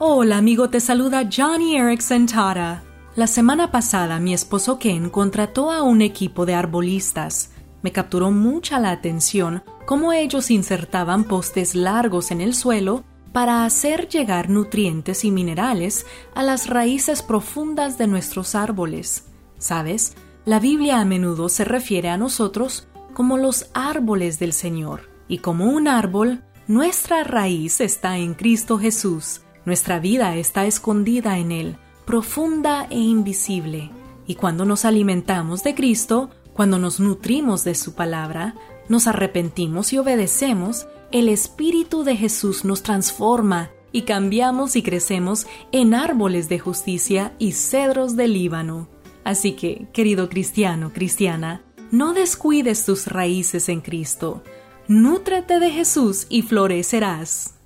Hola amigo, te saluda Johnny Erickson Tara. La semana pasada mi esposo Ken contrató a un equipo de arbolistas. Me capturó mucha la atención cómo ellos insertaban postes largos en el suelo para hacer llegar nutrientes y minerales a las raíces profundas de nuestros árboles. ¿Sabes? La Biblia a menudo se refiere a nosotros como los árboles del Señor, y como un árbol, nuestra raíz está en Cristo Jesús, nuestra vida está escondida en Él, profunda e invisible, y cuando nos alimentamos de Cristo, cuando nos nutrimos de su palabra, nos arrepentimos y obedecemos, el Espíritu de Jesús nos transforma y cambiamos y crecemos en árboles de justicia y cedros del Líbano. Así que, querido cristiano, cristiana, no descuides tus raíces en Cristo. Nútrete de Jesús y florecerás.